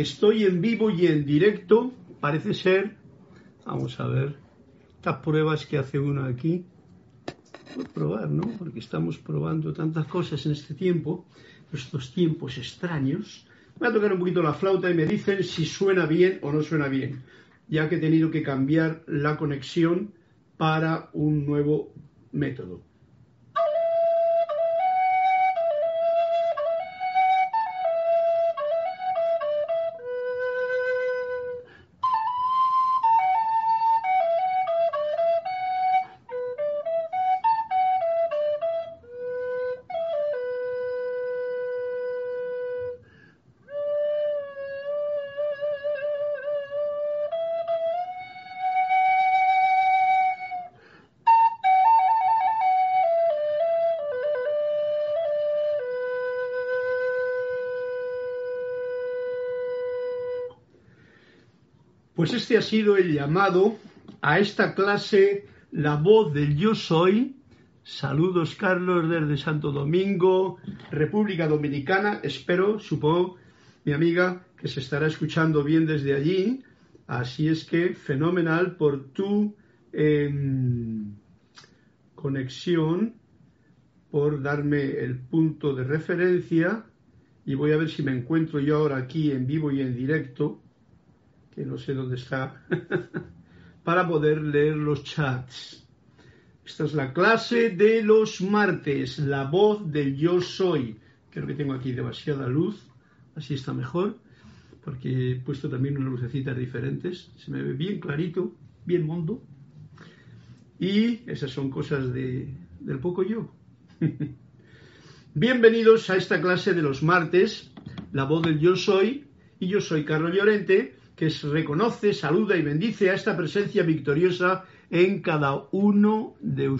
Estoy en vivo y en directo, parece ser. Vamos a ver estas pruebas que hace uno aquí. Por probar, ¿no? Porque estamos probando tantas cosas en este tiempo, estos tiempos extraños. Voy a tocar un poquito la flauta y me dicen si suena bien o no suena bien, ya que he tenido que cambiar la conexión para un nuevo método. Pues este ha sido el llamado a esta clase, la voz del yo soy. Saludos Carlos desde Santo Domingo, República Dominicana. Espero, supongo, mi amiga, que se estará escuchando bien desde allí. Así es que fenomenal por tu em, conexión, por darme el punto de referencia. Y voy a ver si me encuentro yo ahora aquí en vivo y en directo que no sé dónde está, para poder leer los chats. Esta es la clase de los martes, la voz del yo soy. Creo que tengo aquí demasiada luz, así está mejor, porque he puesto también unas lucecitas diferentes. Se me ve bien clarito, bien mondo. Y esas son cosas de, del poco yo. Bienvenidos a esta clase de los martes, la voz del yo soy. Y yo soy Carlos Llorente que reconoce, saluda y bendice a esta presencia victoriosa en cada uno de,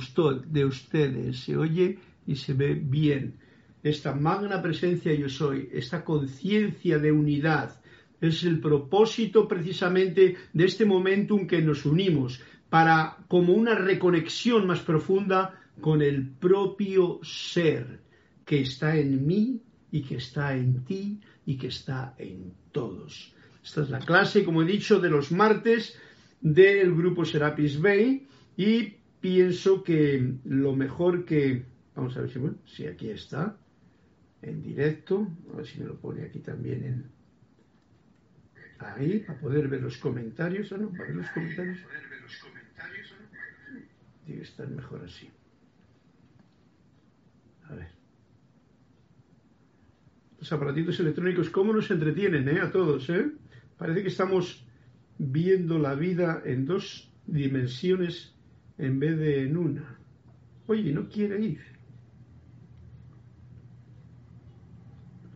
de ustedes. Se oye y se ve bien. Esta magna presencia yo soy, esta conciencia de unidad, es el propósito precisamente de este momento en que nos unimos para como una reconexión más profunda con el propio ser que está en mí y que está en ti y que está en todos. Esta es la clase, como he dicho, de los martes del grupo Serapis Bay y pienso que lo mejor que... Vamos a ver si, bueno, si aquí está, en directo, a ver si me lo pone aquí también en... Ahí, para poder ver los comentarios, ¿o no? Para ver los comentarios. Tiene que estar mejor así. A ver. Los aparatitos electrónicos, ¿cómo nos entretienen, eh? A todos, ¿eh? Parece que estamos viendo la vida en dos dimensiones en vez de en una. Oye, no quiere ir.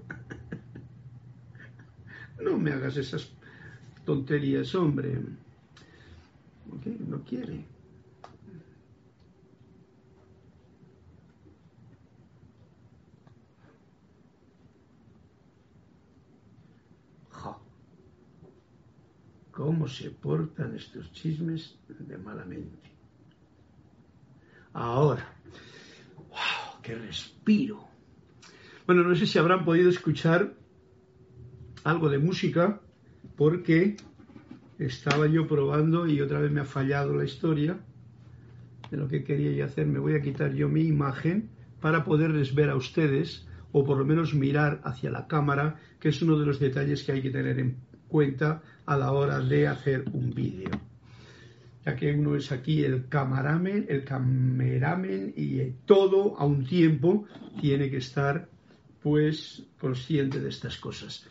No me hagas esas tonterías, hombre. No quiere. Cómo se portan estos chismes de malamente. Ahora, wow, qué respiro. Bueno, no sé si habrán podido escuchar algo de música porque estaba yo probando y otra vez me ha fallado la historia de lo que quería yo hacer. Me voy a quitar yo mi imagen para poderles ver a ustedes o por lo menos mirar hacia la cámara, que es uno de los detalles que hay que tener en cuenta a la hora de hacer un vídeo. Ya que uno es aquí el cameramen, el cameramen y todo a un tiempo tiene que estar pues consciente de estas cosas.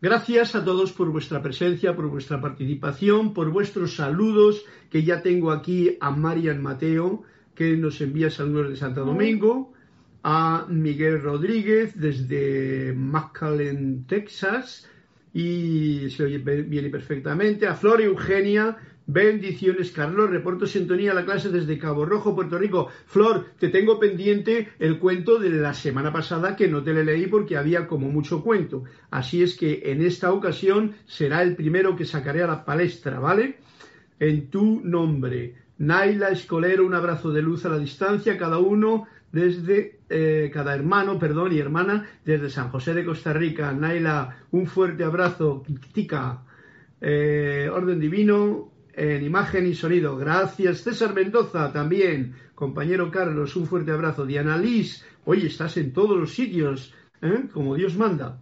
Gracias a todos por vuestra presencia, por vuestra participación, por vuestros saludos, que ya tengo aquí a Marian Mateo, que nos envía saludos de Santo Domingo, a Miguel Rodríguez desde McAllen, Texas, y se oye bien y perfectamente. A Flor Eugenia, bendiciones, Carlos. Reporto sintonía a la clase desde Cabo Rojo, Puerto Rico. Flor, te tengo pendiente el cuento de la semana pasada que no te le leí porque había como mucho cuento. Así es que en esta ocasión será el primero que sacaré a la palestra, ¿vale? En tu nombre. Naila Escolero, un abrazo de luz a la distancia, cada uno desde eh, cada hermano, perdón, y hermana desde San José de Costa Rica. Naila, un fuerte abrazo. Tica, eh, Orden Divino, en imagen y sonido. Gracias. César Mendoza también. Compañero Carlos, un fuerte abrazo. Diana Liz, oye, estás en todos los sitios, ¿eh? como Dios manda.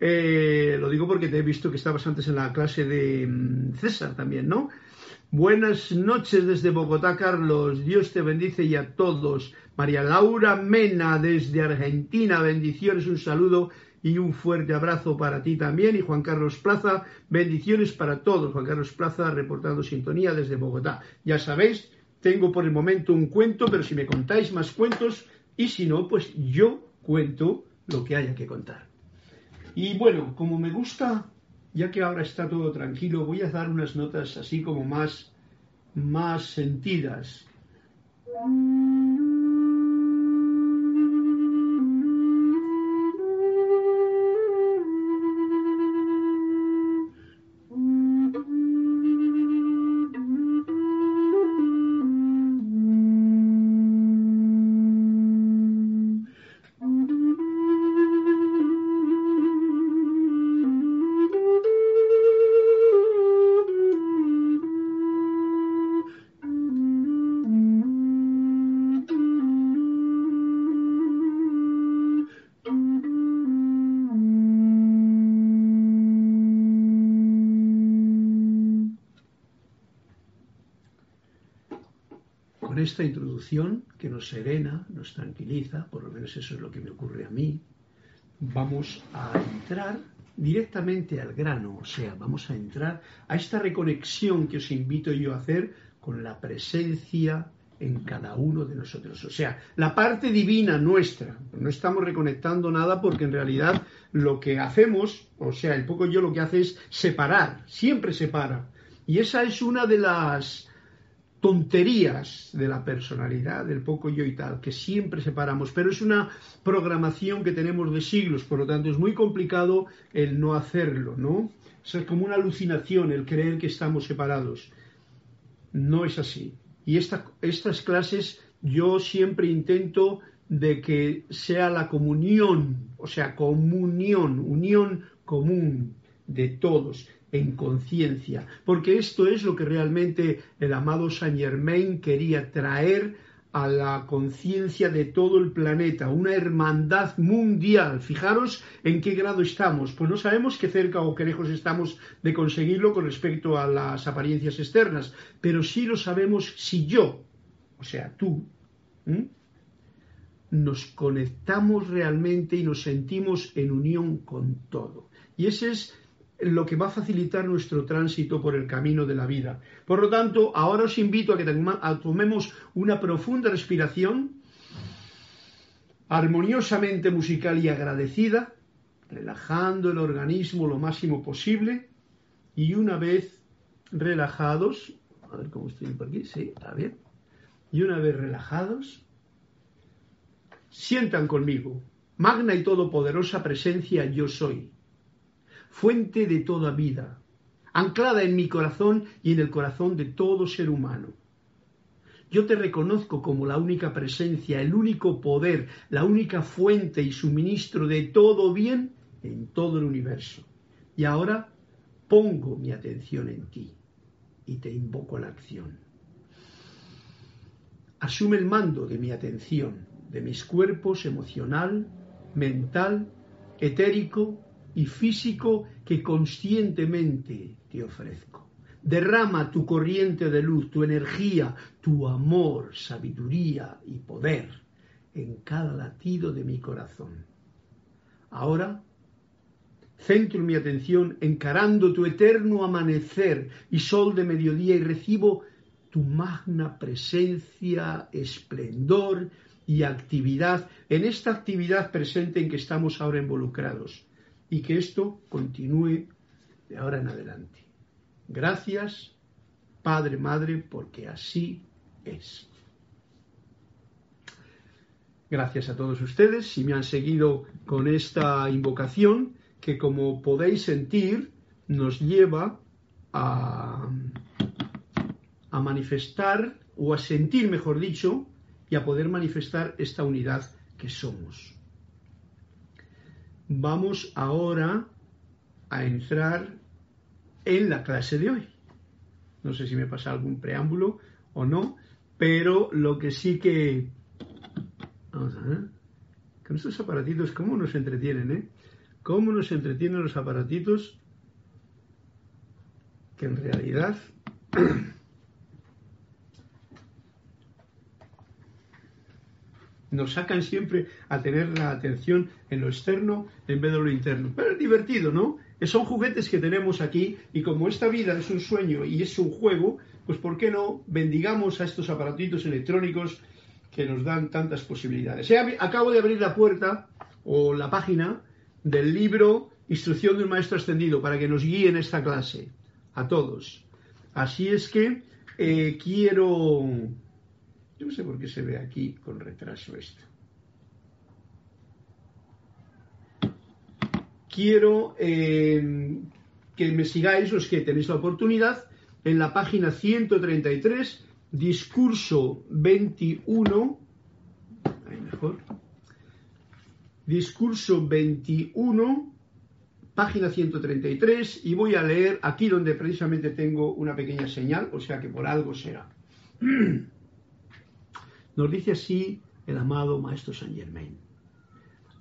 lo digo porque te he visto que estabas antes en la clase de mm, César también, ¿no? Buenas noches desde Bogotá, Carlos. Dios te bendice y a todos. María Laura Mena desde Argentina. Bendiciones, un saludo y un fuerte abrazo para ti también. Y Juan Carlos Plaza, bendiciones para todos. Juan Carlos Plaza reportando sintonía desde Bogotá. Ya sabéis, tengo por el momento un cuento, pero si me contáis más cuentos, y si no, pues yo cuento lo que haya que contar. Y bueno, como me gusta ya que ahora está todo tranquilo, voy a dar unas notas así como más, más sentidas. Esta introducción que nos serena, nos tranquiliza, por lo menos eso es lo que me ocurre a mí, vamos a entrar directamente al grano, o sea, vamos a entrar a esta reconexión que os invito yo a hacer con la presencia en cada uno de nosotros. O sea, la parte divina nuestra. No estamos reconectando nada porque en realidad lo que hacemos, o sea, el poco yo lo que hace es separar, siempre separa. Y esa es una de las tonterías de la personalidad, del poco yo y tal, que siempre separamos, pero es una programación que tenemos de siglos, por lo tanto es muy complicado el no hacerlo, ¿no? es como una alucinación el creer que estamos separados. No es así. Y estas clases yo siempre intento de que sea la comunión, o sea, comunión, unión común de todos en conciencia, porque esto es lo que realmente el amado Saint Germain quería traer a la conciencia de todo el planeta, una hermandad mundial. Fijaros en qué grado estamos. Pues no sabemos qué cerca o qué lejos estamos de conseguirlo con respecto a las apariencias externas, pero sí lo sabemos si yo, o sea, tú, nos conectamos realmente y nos sentimos en unión con todo. Y ese es lo que va a facilitar nuestro tránsito por el camino de la vida. Por lo tanto, ahora os invito a que tomemos una profunda respiración, armoniosamente musical y agradecida, relajando el organismo lo máximo posible y una vez relajados, a ver cómo estoy por aquí, sí, está bien, y una vez relajados, sientan conmigo, magna y todopoderosa presencia yo soy fuente de toda vida, anclada en mi corazón y en el corazón de todo ser humano. Yo te reconozco como la única presencia, el único poder, la única fuente y suministro de todo bien en todo el universo. Y ahora pongo mi atención en ti y te invoco a la acción. Asume el mando de mi atención, de mis cuerpos emocional, mental, etérico y físico que conscientemente te ofrezco. Derrama tu corriente de luz, tu energía, tu amor, sabiduría y poder en cada latido de mi corazón. Ahora centro mi atención encarando tu eterno amanecer y sol de mediodía y recibo tu magna presencia, esplendor y actividad en esta actividad presente en que estamos ahora involucrados y que esto continúe de ahora en adelante. Gracias, Padre, Madre, porque así es. Gracias a todos ustedes si me han seguido con esta invocación que como podéis sentir nos lleva a, manifestar o a sentir, mejor dicho, y a poder manifestar esta unidad que somos. Vamos ahora a entrar en la clase de hoy. No sé si me pasa algún preámbulo o no, pero lo que sí que... Vamos a ver. Con estos aparatitos, ¿cómo nos entretienen, eh? ¿Cómo nos entretienen los aparatitos que en realidad nos sacan siempre a tener la atención en lo externo en vez de lo interno. Pero es divertido, ¿no? Son juguetes que tenemos aquí y como esta vida es un sueño y es un juego, pues ¿por qué no bendigamos a estos aparatitos electrónicos que nos dan tantas posibilidades? Acabo de abrir la puerta o la página del libro Instrucción de un Maestro Ascendido para que nos guíe en esta clase, a todos. Así es que eh, quiero yo no sé por qué se ve aquí con retraso esto. Quiero eh, que me sigáis los que tenéis la oportunidad en la página 133, discurso 21. Ahí mejor. Discurso 21, página 133, y voy a leer aquí donde precisamente tengo una pequeña señal, o sea que por algo será. Nos dice así el amado Maestro Saint Germain.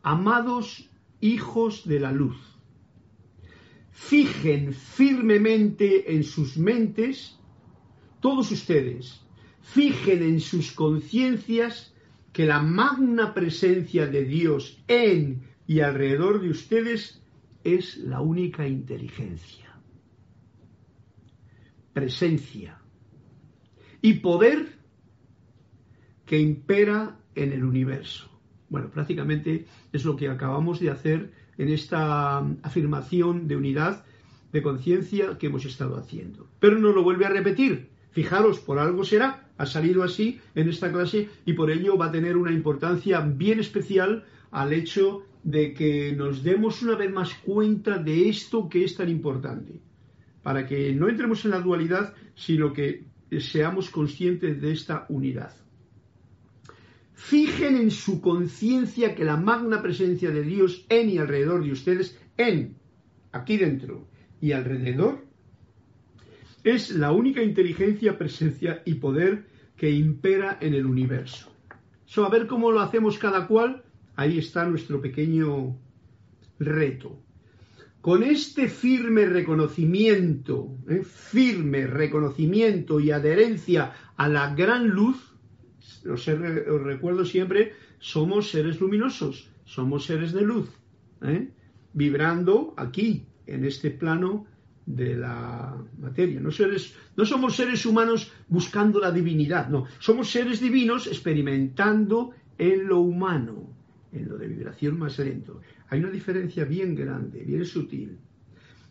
Amados hijos de la luz, fijen firmemente en sus mentes, todos ustedes, fijen en sus conciencias que la magna presencia de Dios en y alrededor de ustedes es la única inteligencia, presencia y poder que impera en el universo. Bueno, prácticamente es lo que acabamos de hacer en esta afirmación de unidad de conciencia que hemos estado haciendo. Pero no lo vuelve a repetir. Fijaros, por algo será, ha salido así en esta clase y por ello va a tener una importancia bien especial al hecho de que nos demos una vez más cuenta de esto que es tan importante, para que no entremos en la dualidad, sino que seamos conscientes de esta unidad. Fijen en su conciencia que la magna presencia de Dios en y alrededor de ustedes, en, aquí dentro y alrededor, es la única inteligencia, presencia y poder que impera en el universo. So, a ver cómo lo hacemos cada cual, ahí está nuestro pequeño reto. Con este firme reconocimiento, ¿eh? firme reconocimiento y adherencia a la gran luz, os, recuerdo siempre, somos seres luminosos, somos seres de luz, ¿eh? vibrando aquí, en este plano de la materia. No somos seres humanos buscando la divinidad, no, somos seres divinos experimentando en lo humano, en lo de vibración más lento. Hay una diferencia bien grande, bien sutil.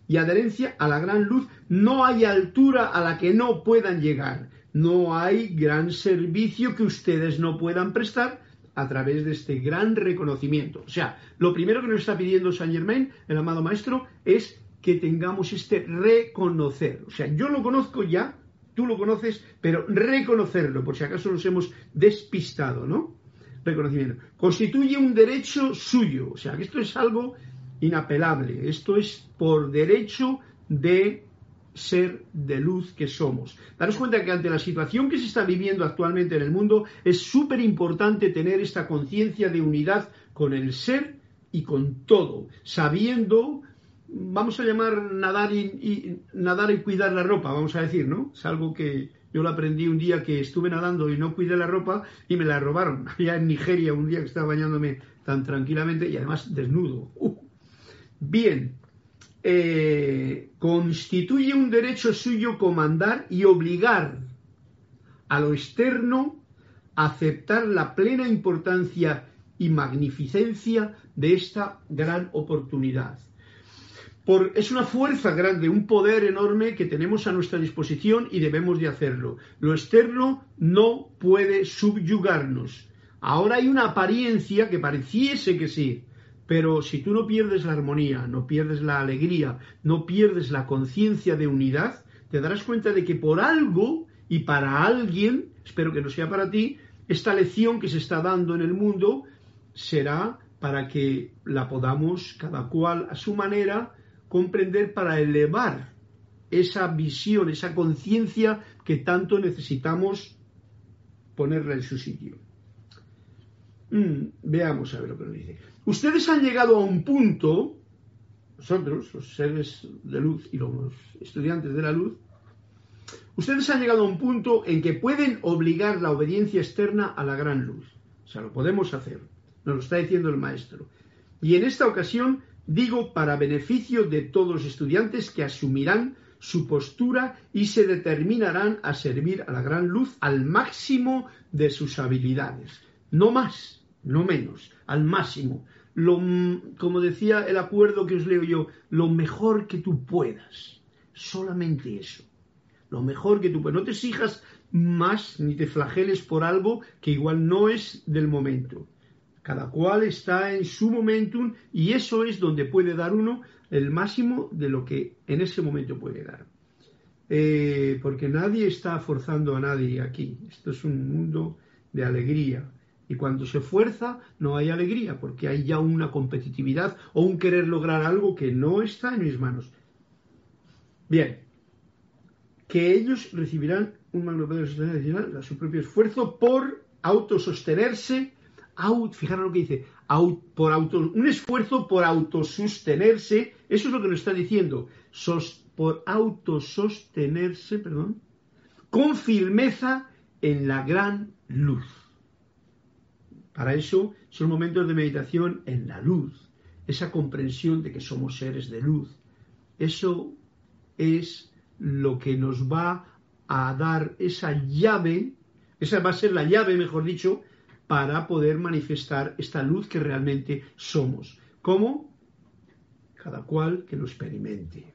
Y adherencia a la gran luz, no hay altura a la que no puedan llegar no hay gran servicio que ustedes no puedan prestar a través de este gran reconocimiento. O sea, lo primero que nos está pidiendo Saint Germain, el amado maestro, es que tengamos este reconocer. O sea, yo lo conozco ya, tú lo conoces, pero reconocerlo, por si acaso nos hemos despistado, ¿no? Reconocimiento. Constituye un derecho suyo. O sea, que esto es algo inapelable. Esto es por derecho de ser de luz que somos. Daros cuenta que ante la situación que se está viviendo actualmente en el mundo es súper importante tener esta conciencia de unidad con el ser y con todo, sabiendo, vamos a llamar nadar y, nadar y cuidar la ropa, vamos a decir, ¿no? Es algo que yo lo aprendí un día que estuve nadando y no cuidé la ropa y me la robaron. Allá en Nigeria, un día que estaba bañándome tan tranquilamente y además desnudo. Bien, eh, constituye un derecho suyo comandar y obligar a lo externo a aceptar la plena importancia y magnificencia de esta gran oportunidad. Por, es una fuerza grande, un poder enorme que tenemos a nuestra disposición y debemos de hacerlo. Lo externo no puede subyugarnos. Ahora hay una apariencia que pareciese que sí, pero si tú no pierdes la armonía, no pierdes la alegría, no pierdes la conciencia de unidad, te darás cuenta de que por algo y para alguien, espero que no sea para ti, esta lección que se está dando en el mundo será para que la podamos cada cual a su manera comprender para elevar esa visión, esa conciencia que tanto necesitamos ponerla en su sitio. Mm, veamos a ver lo que nos dice. Ustedes han llegado a un punto, nosotros, los seres de luz y los estudiantes de la luz, ustedes han llegado a un punto en que pueden obligar la obediencia externa a la gran luz. O sea, lo podemos hacer. Nos lo está diciendo el maestro. Y en esta ocasión digo para beneficio de todos los estudiantes que asumirán su postura y se determinarán a servir a la gran luz al máximo de sus habilidades. No más, no menos, al máximo. Lo, como decía el acuerdo que os leo yo, lo mejor que tú puedas. Solamente eso. Lo mejor que tú puedas. No te exijas más ni te flageles por algo que igual no es del momento. Cada cual está en su momentum y eso es donde puede dar uno el máximo de lo que en ese momento puede dar. Eh, porque nadie está forzando a nadie aquí. Esto es un mundo de alegría. Y cuando se fuerza no hay alegría, porque hay ya una competitividad o un querer lograr algo que no está en mis manos. Bien, que ellos recibirán un poder adicional a su propio esfuerzo por autosostenerse fijaros lo que dice, por un esfuerzo por autosostenerse, eso es lo que nos está diciendo, por autosostenerse, perdón, con firmeza en la gran luz. Para eso son momentos de meditación en la luz, esa comprensión de que somos seres de luz. Eso es lo que nos va a dar esa llave, esa va a ser la llave, mejor dicho, para poder manifestar esta luz que realmente somos. ¿Cómo? Cada cual que lo experimente.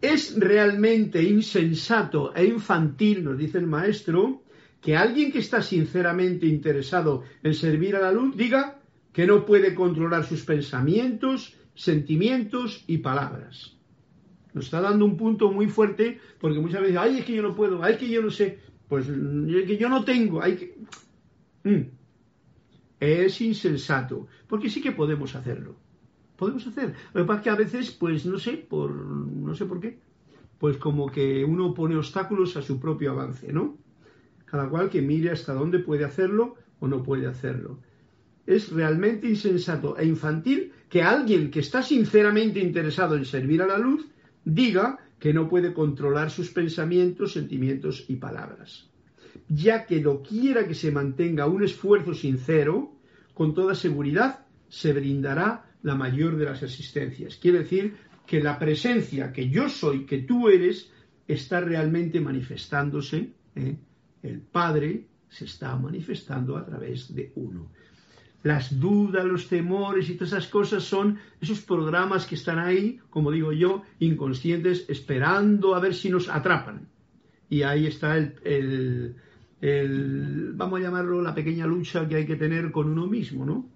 Es realmente insensato e infantil, nos dice el maestro, que alguien que está sinceramente interesado en servir a la luz diga que no puede controlar sus pensamientos, sentimientos y palabras. Nos está dando un punto muy fuerte porque muchas veces, ay, es que yo no puedo, ay, es que yo no sé, pues es que yo no tengo, hay que... Mm. Es insensato, porque sí que podemos hacerlo. Podemos hacer. Lo que pasa es que a veces, pues no sé, por no sé por qué, pues como que uno pone obstáculos a su propio avance, ¿no? Cada cual que mire hasta dónde puede hacerlo o no puede hacerlo. Es realmente insensato e infantil que alguien que está sinceramente interesado en servir a la luz diga que no puede controlar sus pensamientos, sentimientos y palabras ya que doquiera que se mantenga un esfuerzo sincero, con toda seguridad se brindará la mayor de las asistencias. Quiere decir que la presencia que yo soy, que tú eres, está realmente manifestándose. ¿eh? El Padre se está manifestando a través de uno. Las dudas, los temores y todas esas cosas son esos programas que están ahí, como digo yo, inconscientes, esperando a ver si nos atrapan. Y ahí está el, vamos a llamarlo, la pequeña lucha que hay que tener con uno mismo, ¿no?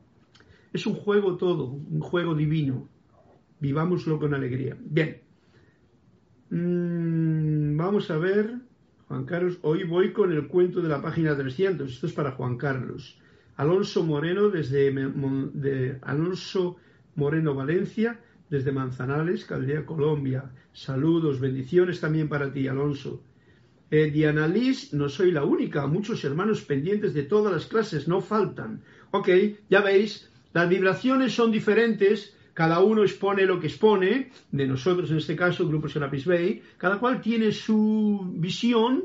Es un juego todo, un juego divino. Vivámoslo con alegría. Bien. Mm, vamos a ver, Juan Carlos, hoy voy con el cuento de la página 300. Esto es para Juan Carlos. Alonso Moreno, desde de Alonso Moreno Valencia, desde Manzanales, Caldea, Colombia. Saludos, bendiciones también para ti, Alonso. Eh, Diana Liz, no soy la única, muchos hermanos pendientes de todas las clases, no faltan. Ok, ya veis, las vibraciones son diferentes, cada uno expone lo que expone, de nosotros en este caso, Grupo Serapis Bay, cada cual tiene su visión,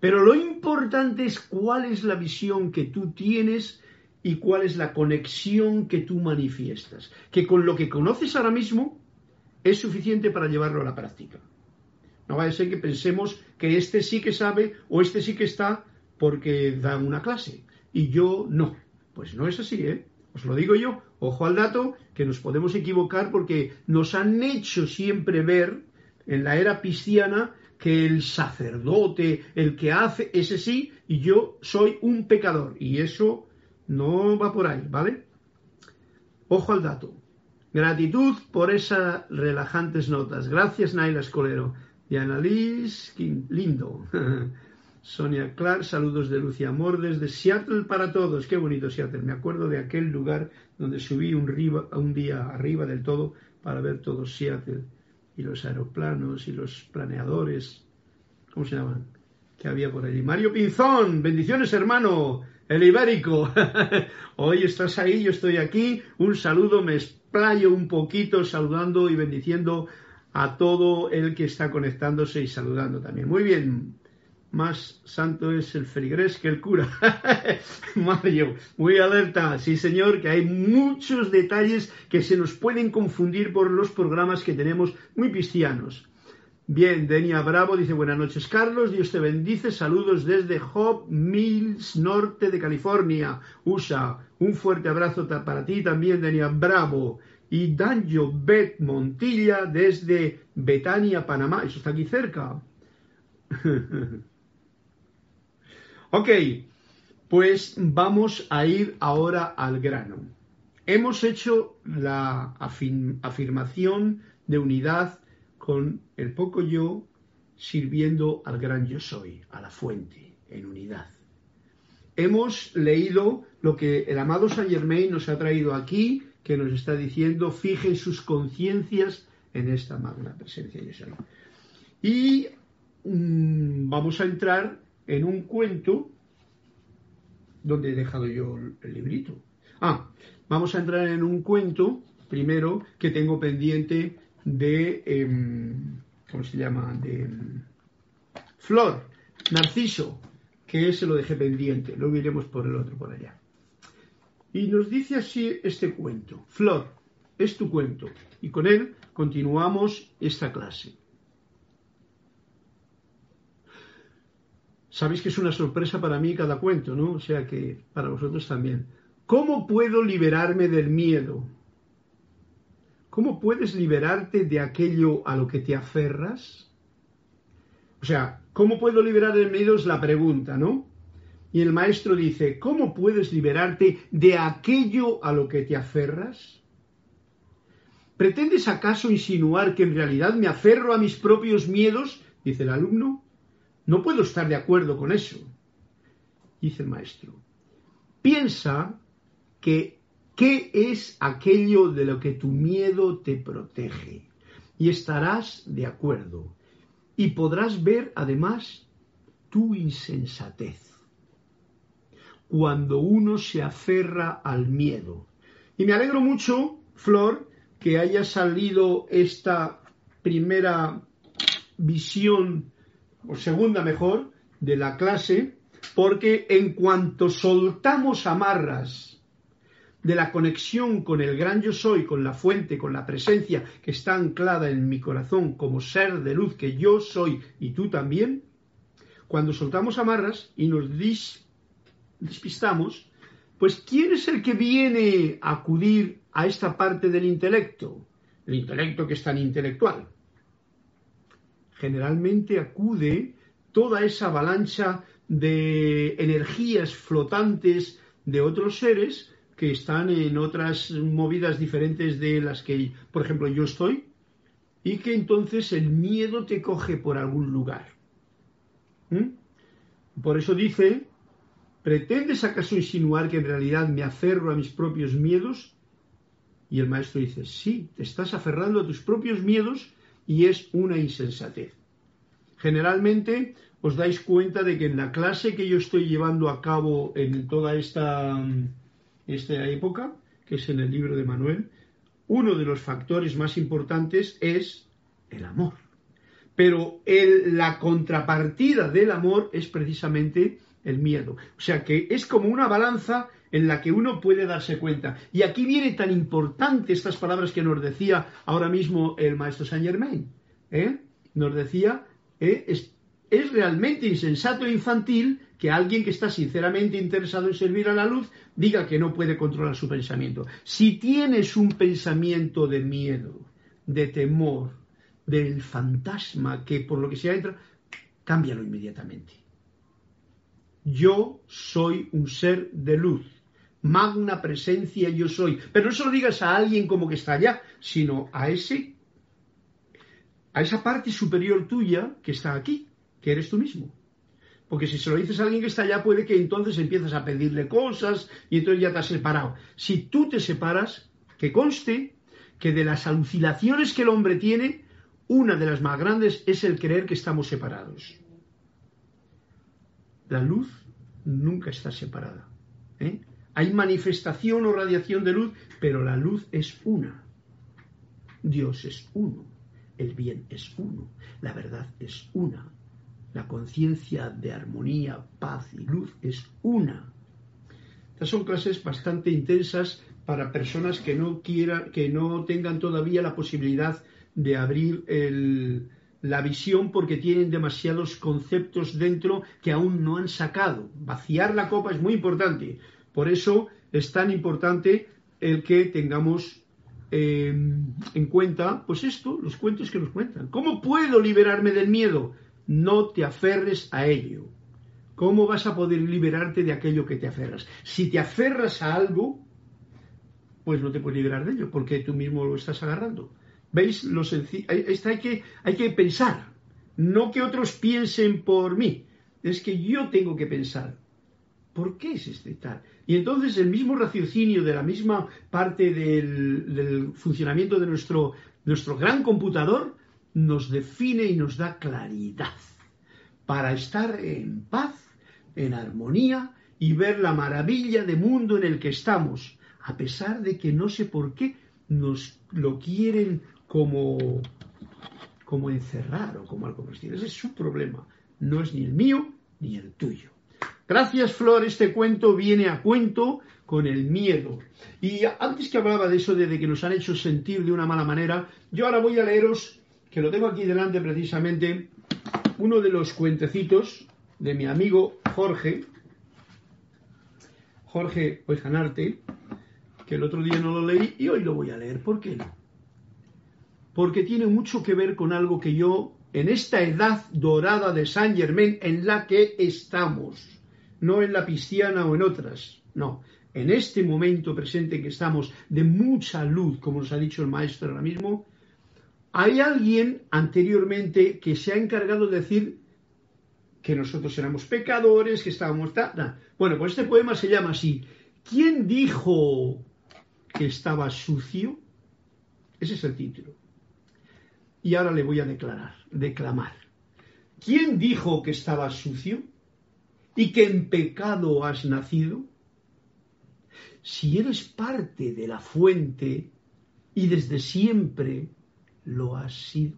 pero lo importante es cuál es la visión que tú tienes y cuál es la conexión que tú manifiestas. Que con lo que conoces ahora mismo es suficiente para llevarlo a la práctica. No vaya a ser que pensemos que este sí que sabe o este sí que está porque da una clase y yo no. Pues no es así, ¿eh? Os lo digo yo, ojo al dato, que nos podemos equivocar porque nos han hecho siempre ver en la era cristiana que el sacerdote, el que hace, ese sí, y yo soy un pecador. Y eso no va por ahí, ¿vale? Ojo al dato. Gratitud por esas relajantes notas. Gracias, Naila Escolero. Diana Liz, lindo. Sonia Clark, saludos de Lucia Amor desde Seattle para todos. Qué bonito Seattle. Me acuerdo de aquel lugar donde subí un, un día arriba del todo para ver todo Seattle y los aeroplanos y los planeadores. ¿Cómo se llaman? Que había por allí. Mario Pinzón, bendiciones hermano, el ibérico. Hoy estás ahí, yo estoy aquí. Un saludo, me explayo un poquito saludando y bendiciendo a todo el que está conectándose y saludando también. Muy bien, más santo es el feligrés que el cura. Mario, muy alerta, sí señor, que hay muchos detalles que se nos pueden confundir por los programas que tenemos muy cristianos. Bien, Denia Bravo dice buenas noches Carlos, Dios te bendice, saludos desde Hope Mills, norte de California, USA. Un fuerte abrazo para ti también, Denia Bravo. Y Danjo Bet Montilla desde Betania, Panamá, eso está aquí cerca. Ok, pues vamos a ir ahora al grano. Hemos hecho la afirmación de unidad con el poco yo sirviendo al gran yo soy, a la fuente, en unidad. Hemos leído lo que el amado Saint Germain nos ha traído aquí, que nos está diciendo, fijen sus conciencias en esta magna presencia de soy. Y mm, vamos a entrar en un cuento donde he dejado yo el librito. Ah, vamos a entrar en un cuento primero que tengo pendiente de, em, ¿cómo se llama? De em, Flor, Narciso, que ese lo dejé pendiente, luego iremos por el otro por allá. Y nos dice así este cuento, Flor, es tu cuento, y con él continuamos esta clase. Sabéis que es una sorpresa para mí cada cuento, ¿no? O sea que para vosotros también. ¿Cómo puedo liberarme del miedo? ¿Cómo puedes liberarte de aquello a lo que te aferras? O sea, ¿cómo puedo liberar el miedo? Es la pregunta, ¿no? Y el maestro dice, ¿cómo puedes liberarte de aquello a lo que te aferras? ¿Pretendes acaso insinuar que en realidad me aferro a mis propios miedos? Dice el alumno. No puedo estar de acuerdo con eso, dice el maestro. Piensa que qué es aquello de lo que tu miedo te protege y estarás de acuerdo y podrás ver además tu insensatez cuando uno se aferra al miedo. Y me alegro mucho, Flor, que haya salido esta primera visión o segunda mejor, de la clase, porque en cuanto soltamos amarras de la conexión con el gran yo soy, con la fuente, con la presencia que está anclada en mi corazón como ser de luz que yo soy y tú también, cuando soltamos amarras y nos despistamos, pues ¿quién es el que viene a acudir a esta parte del intelecto? El intelecto que es tan intelectual generalmente acude toda esa avalancha de energías flotantes de otros seres que están en otras movidas diferentes de las que, por ejemplo, yo estoy, y que entonces el miedo te coge por algún lugar. ¿Mm? Por eso dice, ¿pretendes acaso insinuar que en realidad me aferro a mis propios miedos? Y el maestro dice, sí, te estás aferrando a tus propios miedos y es una insensatez. Generalmente os dais cuenta de que en la clase que yo estoy llevando a cabo en toda esta, esta época, que es en el libro de Manuel, uno de los factores más importantes es el amor. Pero la contrapartida del amor es precisamente el miedo. O sea que es como una balanza en la que uno puede darse cuenta. Y aquí viene tan importante estas palabras que nos decía ahora mismo el maestro Saint Germain. ¿eh? Nos decía, ¿eh? es, es realmente insensato e infantil que alguien que está sinceramente interesado en servir a la luz diga que no puede controlar su pensamiento. Si tienes un pensamiento de miedo, de temor, del fantasma que por lo que sea entra, cámbialo inmediatamente. Yo soy un ser de luz magna presencia yo soy. Pero no se lo digas a alguien como que está allá, sino a ese, a esa parte superior tuya que está aquí, que eres tú mismo. Porque si se lo dices a alguien que está allá, puede que entonces empieces a pedirle cosas y entonces ya te has separado. Si tú te separas, que conste que de las alucinaciones que el hombre tiene, una de las más grandes es el creer que estamos separados. La luz nunca está separada. ¿eh? Hay manifestación o radiación de luz, pero la luz es una. Dios es uno. El bien es uno. La verdad es una. La conciencia de armonía, paz y luz es una. Estas son clases bastante intensas para personas que no quieran, que no tengan todavía la posibilidad de abrir la visión porque tienen demasiados conceptos dentro que aún no han sacado. Vaciar la copa es muy importante. Por eso es tan importante el que tengamos em, en cuenta, pues esto, los cuentos que nos cuentan. ¿Cómo puedo liberarme del miedo? No te aferres a ello. ¿Cómo vas a poder liberarte de aquello que te aferras? Si te aferras a algo, pues no te puedes liberar de ello, porque tú mismo lo estás agarrando. ¿Veis? Lo sencillo, hay, que, hay que pensar, no que otros piensen por mí, es que yo tengo que pensar. ¿Por qué es este tal? Y entonces el mismo raciocinio de la misma parte del, funcionamiento de nuestro, nuestro gran computador nos define y nos da claridad para estar en paz, en armonía y ver la maravilla de mundo en el que estamos, a pesar de que no sé por qué nos lo quieren como, como encerrar o como algo. Ese es su problema, no es ni el mío ni el tuyo. Gracias, Flor, este cuento viene a cuento con el miedo. Y antes que hablaba de eso, de que nos han hecho sentir de una mala manera, yo ahora voy a leeros, que lo tengo aquí delante precisamente, uno de los cuentecitos de mi amigo Jorge, Jorge Oejanarte, que el otro día no lo leí y hoy lo voy a leer. ¿Por qué no? Porque tiene mucho que ver con algo que yo, en esta edad dorada de San Germain en la que estamos, no en la pisciana o en otras, no, en este momento presente que estamos de mucha luz, como nos ha dicho el maestro ahora mismo, hay alguien anteriormente que se ha encargado de decir que nosotros éramos pecadores, que estábamos... Bueno, pues este poema se llama así. ¿Quién dijo que estaba sucio? Ese es el título. Y ahora le voy a declarar, declamar. ¿Quién dijo que estaba sucio? Y que en pecado has nacido? Si eres parte de la fuente y desde siempre lo has sido.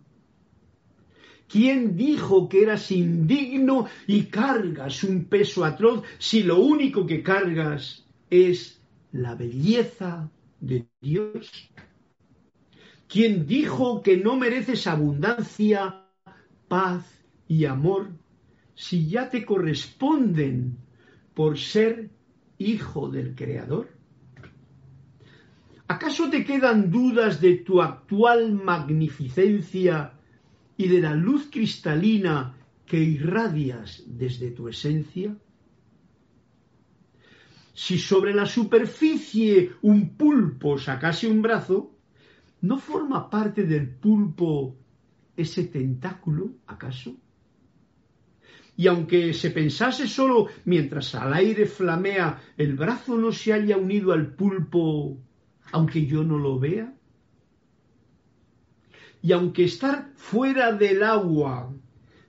¿Quién dijo que eras indigno y cargas un peso atroz si lo único que cargas es la belleza de Dios? ¿Quién dijo que no mereces abundancia, paz y amor si ya te corresponden por ser hijo del Creador? ¿Acaso te quedan dudas de tu actual magnificencia y de la luz cristalina que irradias desde tu esencia? Si sobre la superficie un pulpo sacase un brazo, ¿no forma parte del pulpo ese tentáculo, acaso? Y aunque se pensase solo mientras al aire flamea, el brazo no se haya unido al pulpo, aunque yo no lo vea. Y aunque estar fuera del agua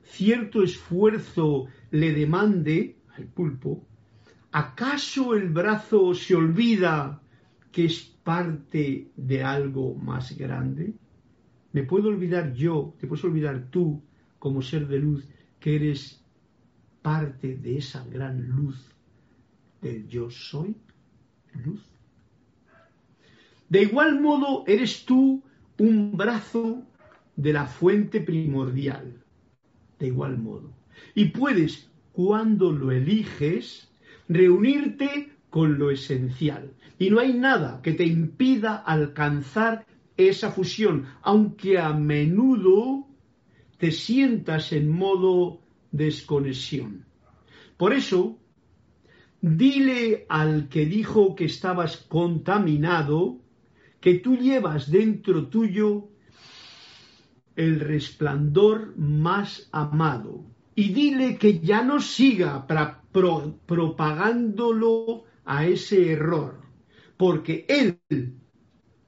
cierto esfuerzo le demande al pulpo, ¿acaso el brazo se olvida que es parte de algo más grande? ¿Me puedo olvidar yo, te puedes olvidar tú como ser de luz, que eres parte de esa gran luz del yo soy luz. De igual modo eres tú un brazo de la fuente primordial, de igual modo. Y puedes, cuando lo eliges, reunirte con lo esencial. Y no hay nada que te impida alcanzar esa fusión, aunque a menudo te sientas en modo desconexión. Por eso, dile al que dijo que estabas contaminado, que tú llevas dentro tuyo el resplandor más amado, y dile que ya no siga propagándolo a ese error, porque él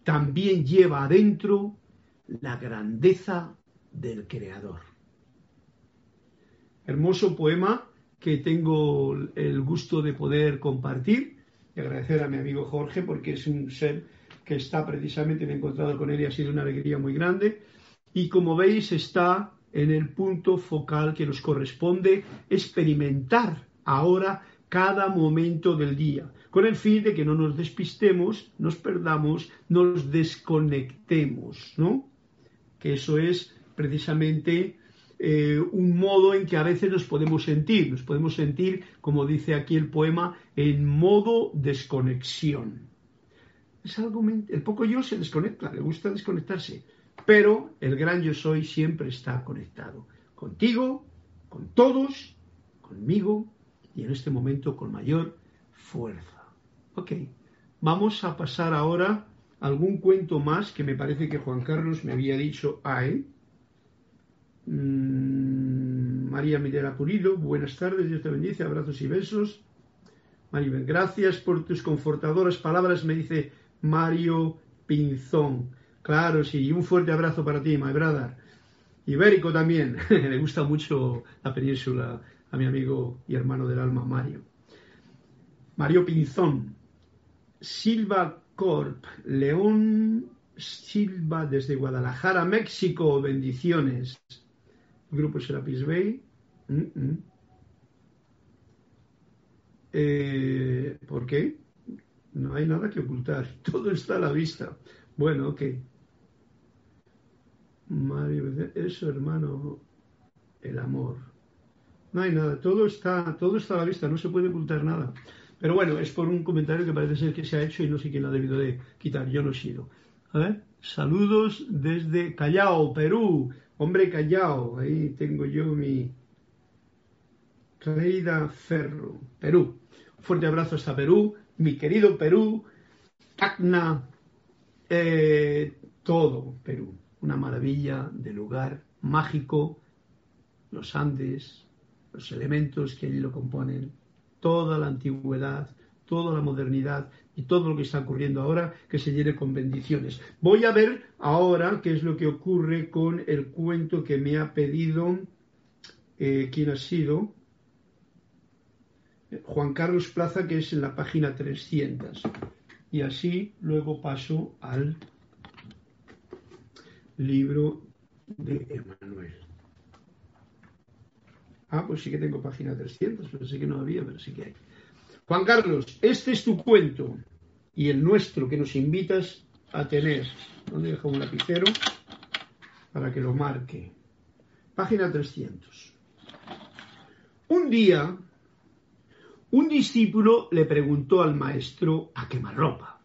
también lleva adentro la grandeza del Creador. Hermoso poema que tengo el gusto de poder compartir y agradecer a mi amigo Jorge porque es un ser que está precisamente, me he encontrado con él y ha sido una alegría muy grande. Y como veis, está en el punto focal que nos corresponde experimentar ahora cada momento del día, con el fin de que no nos despistemos, nos perdamos, nos desconectemos, ¿no? Que eso es precisamente eh, un modo en que a veces nos podemos sentir, nos podemos sentir, como dice aquí el poema, en modo desconexión. Es algo, el poco yo se desconecta, le gusta desconectarse, pero el gran yo soy siempre está conectado, contigo, con todos, conmigo y en este momento con mayor fuerza. Ok, vamos a pasar ahora a algún cuento más que me parece que Juan Carlos me había dicho, ay, Mm, María Mirela Pulido, buenas tardes, Dios te bendice, abrazos y besos. María, gracias por tus confortadoras palabras, me dice Mario Pinzón. Claro, sí, un fuerte abrazo para ti, brother. Ibérico también, le gusta mucho la península a mi amigo y hermano del alma, Mario. Mario Pinzón, Silva Corp, León Silva desde Guadalajara, México, bendiciones. Grupo Serapis Bay. Eh, ¿Por qué? No hay nada que ocultar, todo está a la vista. Bueno, ok. Mario, eso hermano, el amor. No hay nada, todo está, todo está a la vista, no se puede ocultar nada. Pero bueno, es por un comentario que parece ser que se ha hecho y no sé quién lo ha debido de quitar, yo no he sido. A ver, saludos desde Callao, Perú. Hombre Callao, ahí tengo yo mi Reida Ferro, Perú. fuerte abrazo hasta Perú, mi querido Perú, Tacna, eh, todo Perú. Una maravilla de lugar mágico, los Andes, los elementos que allí lo componen, toda la antigüedad, toda la modernidad y todo lo que está ocurriendo ahora, que se llene con bendiciones. Voy a ver ahora qué es lo que ocurre con el cuento que me ha pedido, eh, ¿quién ha sido? Juan Carlos Plaza, que es en la página 300. Y así luego paso al libro de Emanuel. Ah, pues sí que tengo página 300, pero sé que no había, pero sí que hay. Juan Carlos, este es tu cuento y el nuestro que nos invitas a tener. ¿Dónde dejo un lapicero? Para que lo marque. Página 300. Un día, un discípulo le preguntó al maestro a quemarropa.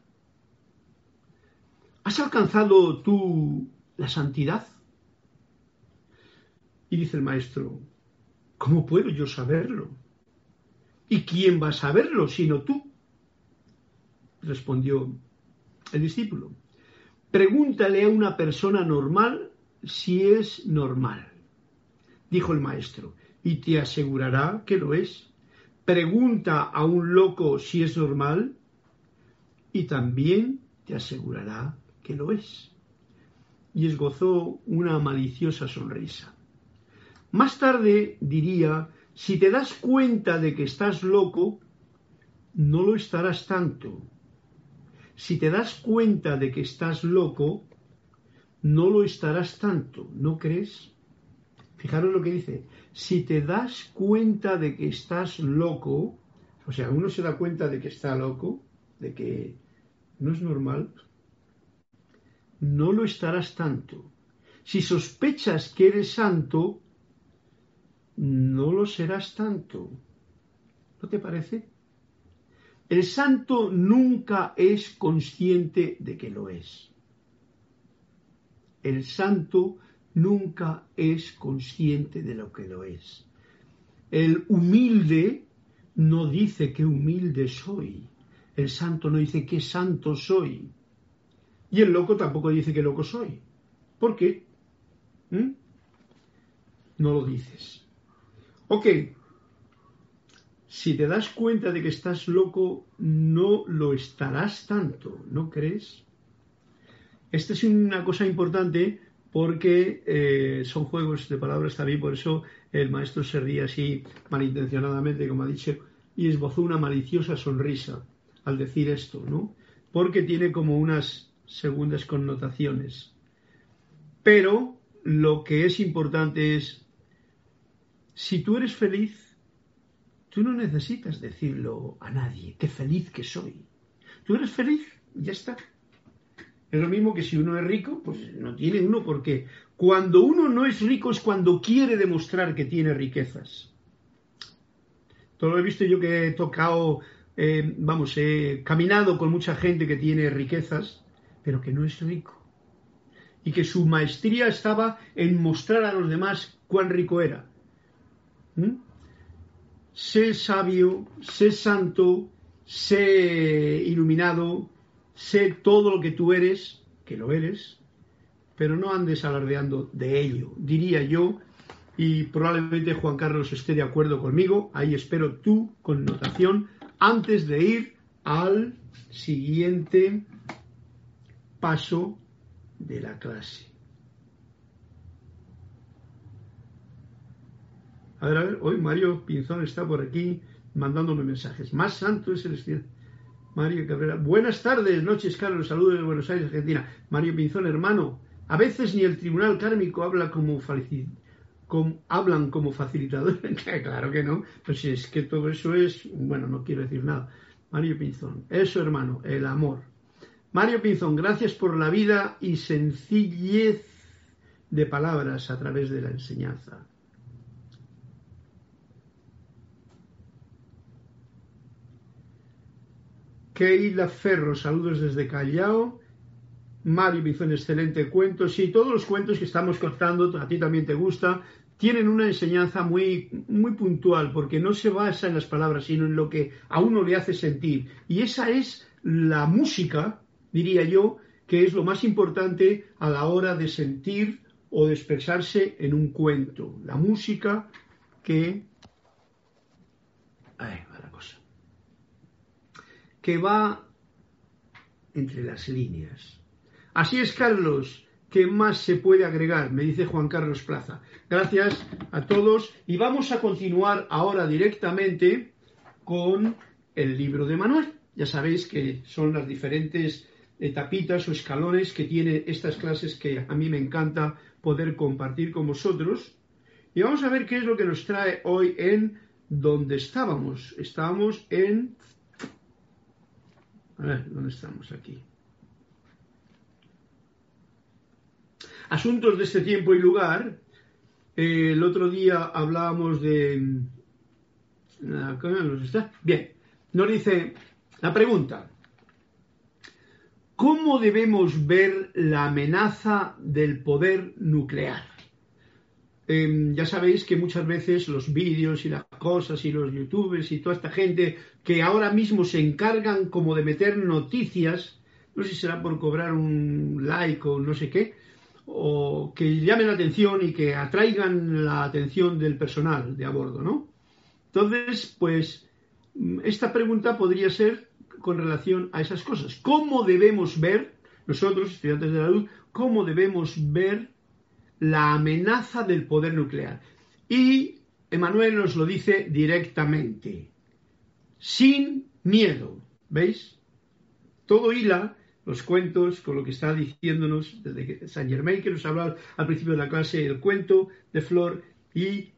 ¿Has alcanzado tú la santidad? Y dice el maestro, ¿cómo puedo yo saberlo? ¿Y quién va a saberlo sino tú? Respondió el discípulo. Pregúntale a una persona normal si es normal. Dijo el maestro, y te asegurará que lo es. Pregunta a un loco si es normal y también te asegurará que lo es. Y esgozó una maliciosa sonrisa. Más tarde diría si te das cuenta de que estás loco, no lo estarás tanto. Si te das cuenta de que estás loco, no lo estarás tanto, ¿no crees? Fijaros lo que dice. Si te das cuenta de que estás loco, o sea, uno se da cuenta de que está loco, de que no es normal, no lo estarás tanto. Si sospechas que eres santo, no lo serás tanto. ¿No te parece? El santo nunca es consciente de que lo es. El santo nunca es consciente de lo que lo es. El humilde no dice que humilde soy. El santo no dice que santo soy. Y el loco tampoco dice que loco soy. ¿Por qué? ¿Mm? No lo dices. Ok, si te das cuenta de que estás loco, no lo estarás tanto, ¿no crees? Esta es una cosa importante porque eh, son juegos de palabras también, por eso el maestro se ríe así malintencionadamente, como ha dicho, y esbozó una maliciosa sonrisa al decir esto, ¿no? Porque tiene como unas segundas connotaciones. Pero lo que es importante es, si tú eres feliz, tú no necesitas decirlo a nadie, qué feliz que soy. Tú eres feliz, ya está. Es lo mismo que si uno es rico, pues no tiene uno porque cuando uno no es rico es cuando quiere demostrar que tiene riquezas. Todo lo he visto yo que he tocado, eh, vamos, he caminado con mucha gente que tiene riquezas, pero que no es rico y que su maestría estaba en mostrar a los demás cuán rico era. ¿Mm? Sé sabio, sé santo, sé iluminado, sé todo lo que tú eres, que lo eres, pero no andes alardeando de ello, diría yo, y probablemente Juan Carlos esté de acuerdo conmigo, ahí espero tu connotación antes de ir al siguiente paso de la clase. A ver, a ver, hoy Mario Pinzón está por aquí mandándome mensajes. Más santo es el estilo. Mario Cabrera. Buenas tardes, noches, Carlos. Saludos de Buenos Aires, Argentina. Mario Pinzón, hermano. A veces ni el tribunal kármico habla como, hablan como facilitador. claro que no. Pues es que todo eso es, bueno, no quiero decir nada. Mario Pinzón. Eso, hermano, el amor. Mario Pinzón, gracias por la vida y sencillez de palabras a través de la enseñanza. Keila Ferro, saludos desde Callao. Mario Pinzón, excelente cuento. Sí, todos los cuentos que estamos contando, a ti también te gusta, tienen una enseñanza muy, muy puntual, porque no se basa en las palabras, sino en lo que a uno le hace sentir. Y esa es la música diría yo, que es lo más importante a la hora de sentir o de expresarse en un cuento. La música que... Ay, mala cosa. Que va entre las líneas. Así es, Carlos. ¿Qué más se puede agregar? Me dice Juan Carlos Plaza. Gracias a todos y vamos a continuar ahora directamente con el libro de Manuel. Ya sabéis que son las diferentes etapitas o escalones que tiene estas clases que a mí me encanta poder compartir con vosotros. Y vamos a ver qué es lo que nos trae hoy en donde estábamos. Estábamos en... A ver, ¿dónde estamos aquí? Asuntos de este tiempo y lugar. Eh, el otro día hablábamos de... Bien, nos dice la pregunta. ¿Cómo debemos ver la amenaza del poder nuclear? Em, ya sabéis que muchas veces los vídeos y las cosas y los youtubers y toda esta gente que ahora mismo se encargan como de meter noticias, no sé si será por cobrar un like o no sé qué, o que llamen la atención y que atraigan la atención del personal de a bordo, ¿no? Entonces, pues esta pregunta podría ser con relación a esas cosas. ¿Cómo debemos ver, nosotros, estudiantes de la luz, cómo debemos ver la amenaza del poder nuclear? Y Emanuel nos lo dice directamente, sin miedo. ¿Veis? Todo hila los cuentos con lo que está diciéndonos desde que Saint Germain, que nos hablado al principio de la clase, el cuento de Flor y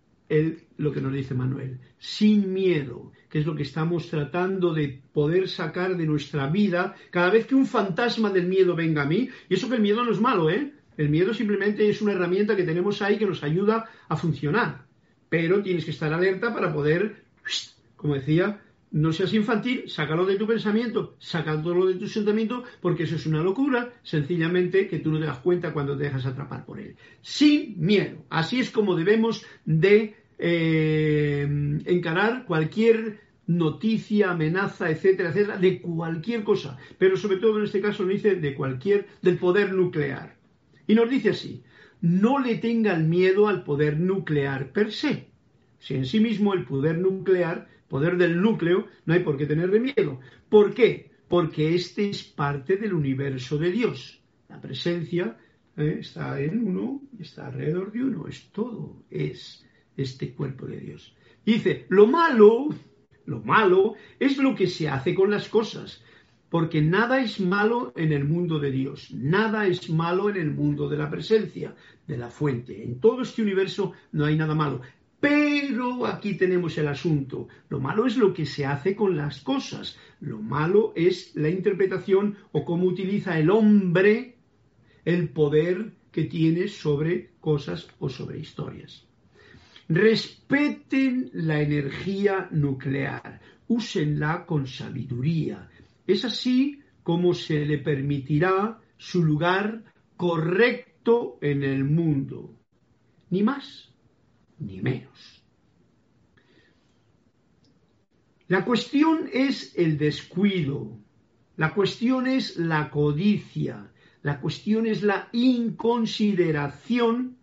lo que nos dice Manuel, sin miedo, que es lo que estamos tratando de poder sacar de nuestra vida cada vez que un fantasma del miedo venga a mí. Y eso que el miedo no es malo, ¿eh? El miedo simplemente es una herramienta que tenemos ahí que nos ayuda a funcionar. Pero tienes que estar alerta para poder, como decía, no seas infantil, sácalo de tu pensamiento, sácalo de tu sentimiento, porque eso es una locura, sencillamente que tú no te das cuenta cuando te dejas atrapar por él. Sin miedo. Así es como debemos de eh, encarar cualquier noticia, amenaza, etcétera, etcétera, de cualquier cosa, pero sobre todo en este caso nos dice de cualquier, del poder nuclear. Y nos dice así, no le tengan miedo al poder nuclear per se. Si en sí mismo el poder nuclear, poder del núcleo, no hay por qué tenerle miedo. ¿Por qué? Porque este es parte del universo de Dios. La presencia eh, está en uno, está alrededor de uno, es todo, es este cuerpo de Dios. Dice, lo malo, lo malo es lo que se hace con las cosas, porque nada es malo en el mundo de Dios, nada es malo en el mundo de la presencia, de la fuente. En todo este universo no hay nada malo. Pero aquí tenemos el asunto. Lo malo es lo que se hace con las cosas. Lo malo es la interpretación o cómo utiliza el hombre el poder que tiene sobre cosas o sobre historias. Respeten la energía nuclear, úsenla con sabiduría. Es así como se le permitirá su lugar correcto en el mundo. Ni más ni menos. La cuestión es el descuido, la cuestión es la codicia, la cuestión es la inconsideración,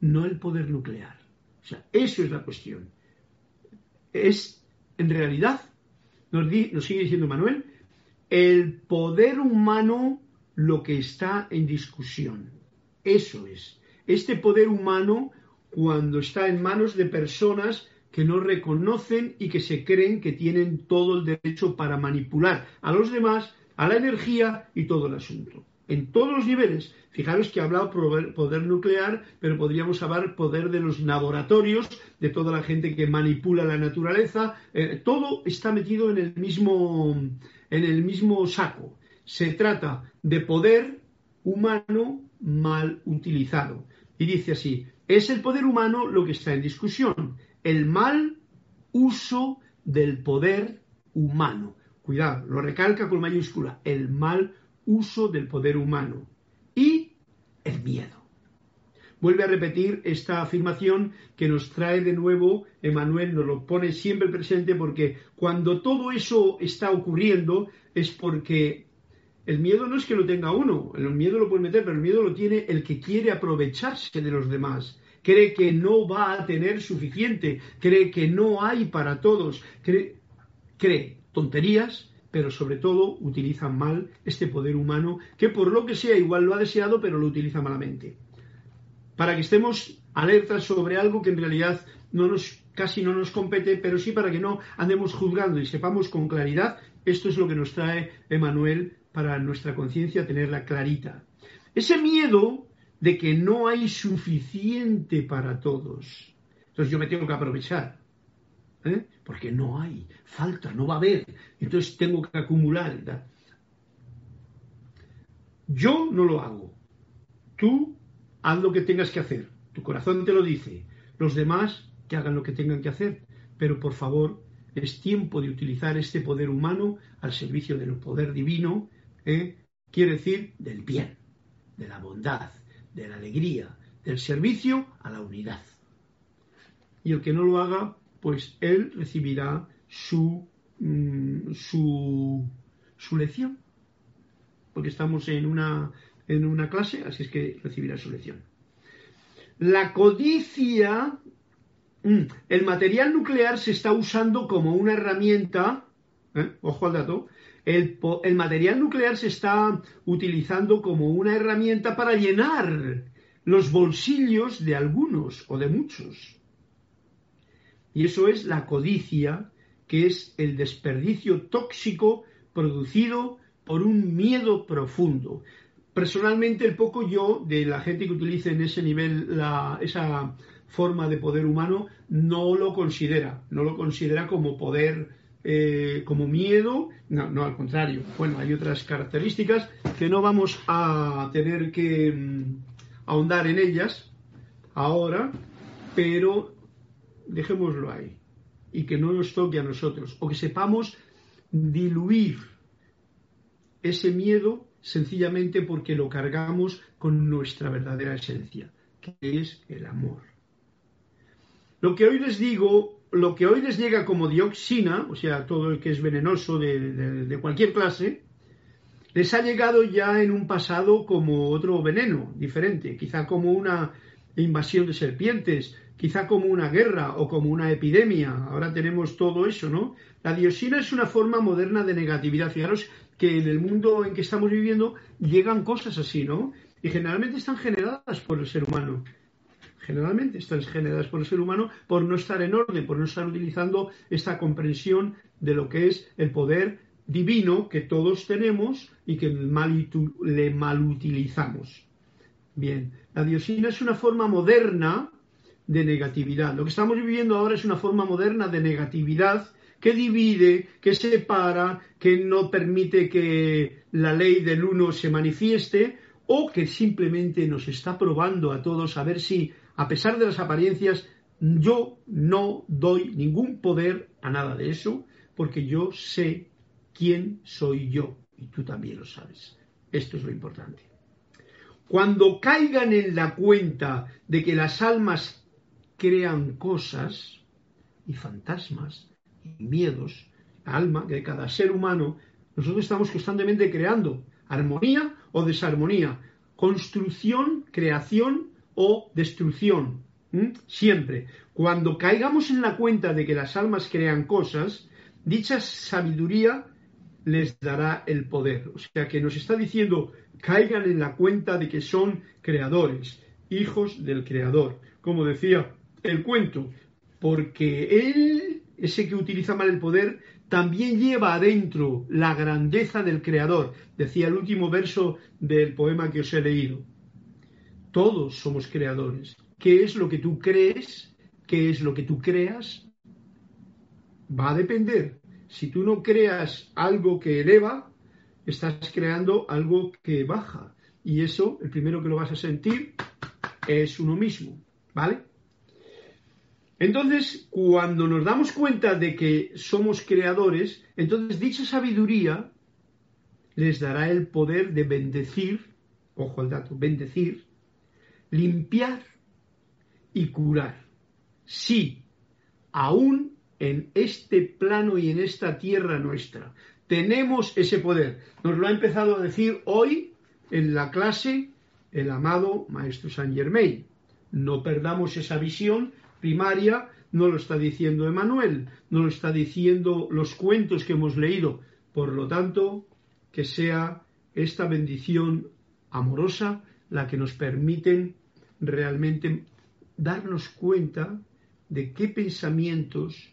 no el poder nuclear. O sea, eso es la cuestión. Es, en realidad, nos, sigue diciendo Manuel, el poder humano lo que está en discusión. Eso es. Este poder humano cuando está en manos de personas que no reconocen y que se creen que tienen todo el derecho para manipular a los demás, a la energía y todo el asunto. En todos los niveles. Fijaros que he hablado poder, nuclear, pero podríamos hablar poder de los laboratorios, de toda la gente que manipula la naturaleza. Eh, todo está metido en el mismo, en el mismo saco. Se trata de poder humano mal utilizado. Y dice así, es el poder humano lo que está en discusión, el mal uso del poder humano. Cuidado, lo recalca con mayúscula, el mal uso del poder humano. Y el miedo. Vuelve a repetir esta afirmación que nos trae de nuevo Emanuel, nos lo pone siempre presente porque cuando todo eso está ocurriendo es porque el miedo no es que lo tenga uno, el miedo lo puede meter, pero el miedo lo tiene el que quiere aprovecharse de los demás cree que no va a tener suficiente, cree que no hay para todos, cree, cree tonterías, pero sobre todo utiliza mal este poder humano que por lo que sea igual lo ha deseado, pero lo utiliza malamente. Para que estemos alertas sobre algo que en realidad casi no nos compete, pero sí para que no andemos juzgando y sepamos con claridad, esto es lo que nos trae Emanuel para nuestra conciencia tenerla clarita. Ese miedo de que no hay suficiente para todos. Entonces yo me tengo que aprovechar, ¿eh? porque no hay, falta, no va a haber. Entonces tengo que acumular. Yo no lo hago. Tú haz lo que tengas que hacer. Tu corazón te lo dice. Los demás que hagan lo que tengan que hacer. Pero por favor, es tiempo de utilizar este poder humano al servicio del poder divino. ¿eh? Quiere decir del bien, de la bondad, de la alegría, del servicio a la unidad. Y el que no lo haga, pues él recibirá su, mm, su, su lección. Porque estamos en una, en una clase, así es que recibirá su lección. La codicia, mm, el material nuclear se está usando como una herramienta, ¿eh? ojo al dato, el, material nuclear se está utilizando como una herramienta para llenar los bolsillos de algunos o de muchos. Y eso es la codicia, que es el desperdicio tóxico producido por un miedo profundo. Personalmente, el poco yo de la gente que utilice en ese nivel esa forma de poder humano no lo considera, no lo considera como poder eh, como miedo, no, no al contrario. Bueno, hay otras características que no vamos a tener que mm, ahondar en ellas ahora, pero dejémoslo ahí y que no nos toque a nosotros o que sepamos diluir ese miedo sencillamente porque lo cargamos con nuestra verdadera esencia, que es el amor. Lo que hoy les digo lo que hoy les llega como dioxina, o sea, todo el que es venenoso de, cualquier clase, les ha llegado ya en un pasado como otro veneno diferente, quizá como una, invasión de serpientes, quizá como una guerra o como una epidemia. Ahora tenemos todo eso, ¿no? La dioxina es una forma moderna de negatividad. Fijaros que en el mundo en que estamos viviendo llegan cosas así, ¿no? Y generalmente están generadas por el ser humano. Generalmente están generadas por el ser humano por no estar en orden, por no estar utilizando esta comprensión de lo que es el poder divino que todos tenemos y que le malutilizamos. Bien, la dioxina es una forma moderna de negatividad. Lo que estamos viviendo ahora es una forma moderna de negatividad que divide, que separa, que no permite que la ley del uno se manifieste o que simplemente nos está probando a todos a ver si, a pesar de las apariencias, yo no doy ningún poder a nada de eso, porque yo sé quién soy yo y tú también lo sabes. Esto es lo importante. Cuando caigan en la cuenta de que las almas crean cosas y fantasmas y miedos, la alma de cada ser humano, nosotros estamos constantemente creando armonía o desarmonía, construcción, creación o destrucción. Siempre. Cuando caigamos en la cuenta de que las almas crean cosas, dicha sabiduría les dará el poder. O sea que nos está diciendo, caigan en la cuenta de que son creadores, hijos del creador. Como decía el cuento, porque él, ese que utiliza mal el poder, también lleva adentro la grandeza del creador. Decía el último verso del poema que os he leído. Todos somos creadores. ¿Qué es lo que tú crees? ¿Qué es lo que tú creas? Va a depender si tú no creas algo que eleva, estás creando algo que baja. Y eso, el primero que lo vas a sentir es uno mismo, ¿vale? Entonces, cuando nos damos cuenta de que somos creadores, entonces dicha sabiduría les dará el poder de bendecir, ojo al dato, bendecir, limpiar y curar. Sí, aún en este plano y en esta tierra nuestra. Tenemos ese poder. Nos lo ha empezado a decir hoy en la clase el amado Maestro Saint Germain. No perdamos esa visión primaria, no lo está diciendo Emanuel, no lo está diciendo los cuentos que hemos leído. Por lo tanto, que sea esta bendición amorosa la que nos permiten realmente darnos cuenta de qué pensamientos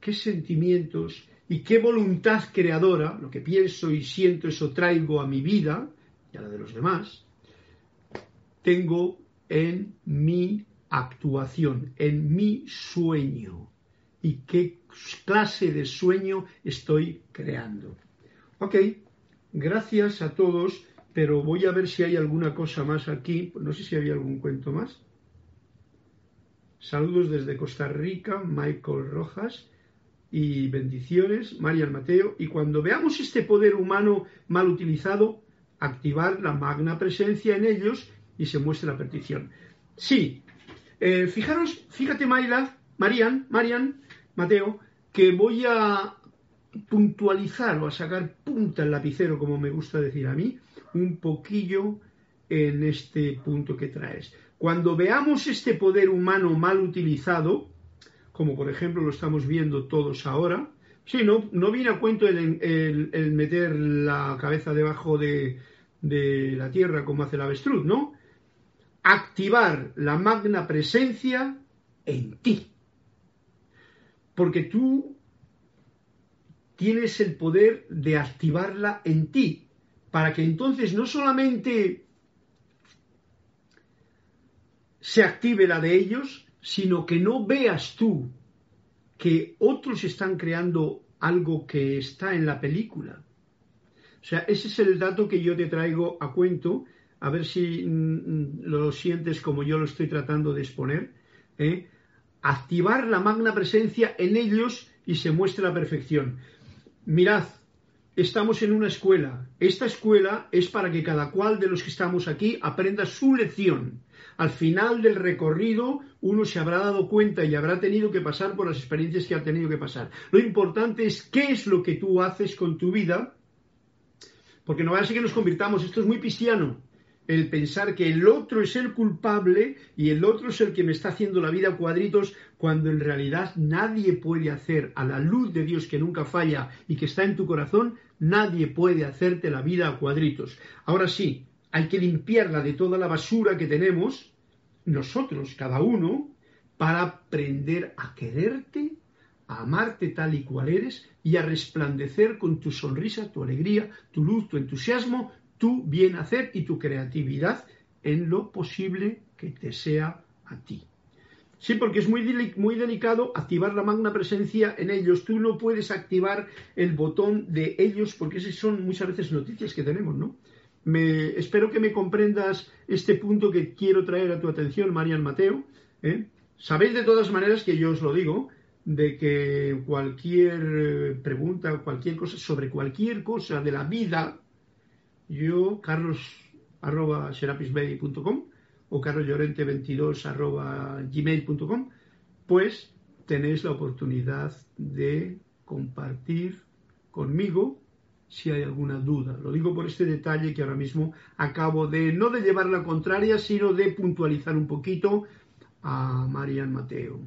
qué sentimientos y qué voluntad creadora, lo que pienso y siento, eso traigo a mi vida y a la de los demás, tengo en mi actuación, en mi sueño y qué clase de sueño estoy creando. Ok, gracias a todos, pero voy a ver si hay alguna cosa más aquí. No sé si había algún cuento más. Saludos desde Costa Rica, Michael Rojas y bendiciones, María Mateo, y cuando veamos este poder humano mal utilizado, activar la magna presencia en ellos y se muestra la petición. Sí, eh, fijaros, fíjate Mayla, Marian, Marian, Mateo, que voy a puntualizar o a sacar punta el lapicero, como me gusta decir a mí, un poquillo en este punto que traes. Cuando veamos este poder humano mal utilizado, como por ejemplo lo estamos viendo todos ahora. Sí, no, no viene a cuento el, meter la cabeza debajo de, de la tierra como hace el avestruz, ¿no? Activar la magna presencia en ti. Porque tú tienes el poder de activarla en ti, para que entonces no solamente se active la de ellos, sino que no veas tú que otros están creando algo que está en la película. O sea, ese es el dato que yo te traigo a cuento, a ver si mm, lo sientes como yo lo estoy tratando de exponer. ¿eh? Activar la magna presencia en ellos y se muestra la perfección. Mirad, estamos en una escuela. Esta escuela es para que cada cual de los que estamos aquí aprenda su lección. Al final del recorrido uno se habrá dado cuenta y habrá tenido que pasar por las experiencias que ha tenido que pasar. Lo importante es qué es lo que tú haces con tu vida, porque no va a ser que nos convirtamos, esto es muy cristiano, el pensar que el otro es el culpable y el otro es el que me está haciendo la vida cuadritos, cuando en realidad nadie puede hacer a la luz de Dios que nunca falla y que está en tu corazón, nadie puede hacerte la vida a cuadritos. Ahora sí, hay que limpiarla de toda la basura que tenemos, nosotros, cada uno, para aprender a quererte, a amarte tal y cual eres y a resplandecer con tu sonrisa, tu alegría, tu luz, tu entusiasmo, tu bien hacer y tu creatividad en lo posible que te sea a ti. Sí, porque es muy, muy delicado activar la magna presencia en ellos. Tú no puedes activar el botón de ellos porque esas son muchas veces noticias que tenemos, ¿no? Me, espero que me comprendas este punto que quiero traer a tu atención, Marian Mateo. ¿eh? Sabéis de todas maneras que yo os lo digo, de que cualquier eh, pregunta, cualquier cosa, sobre cualquier cosa de la vida, yo, carlos arroba o carloslorente22 arroba gmail.com, pues tenéis la oportunidad de compartir conmigo si hay alguna duda. Lo digo por este detalle que ahora mismo acabo de, no de llevar la contraria, sino de puntualizar un poquito a Marian Mateo.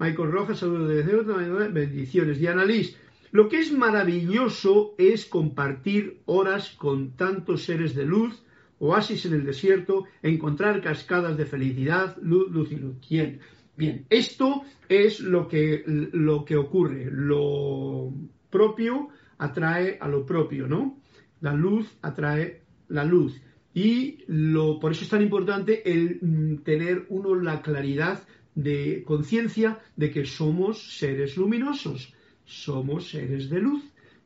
Michael Rojas, saludos de Dios, bendiciones. Diana Liz, lo que es maravilloso es compartir horas con tantos seres de luz, oasis en el desierto, encontrar cascadas de felicidad, luz, luz y luz. Bien, bien, esto es lo que, lo que ocurre. Lo propio atrae a lo propio, ¿no? La luz atrae la luz. Y lo, por eso es tan importante el mm, tener uno la claridad de conciencia de que somos seres luminosos somos seres de luz,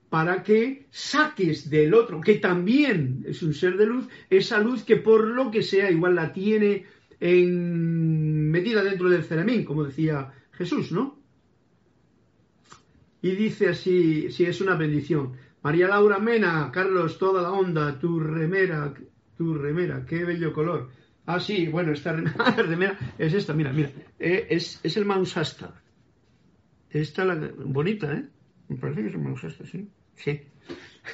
para que saques del otro, que también es un ser de luz, esa luz que por lo que sea igual la tiene en, metida dentro del ceramín, como decía Jesús, ¿no? Y dice así, si es una bendición. María Laura Mena, Carlos, toda la onda, tu remera, tu remera, qué bello color. Ah, sí, bueno, esta remera, es esta, mira, mira, eh, es, es el Mausasta. Esta la bonita, ¿eh? Me parece que se me esta, ¿sí? Sí.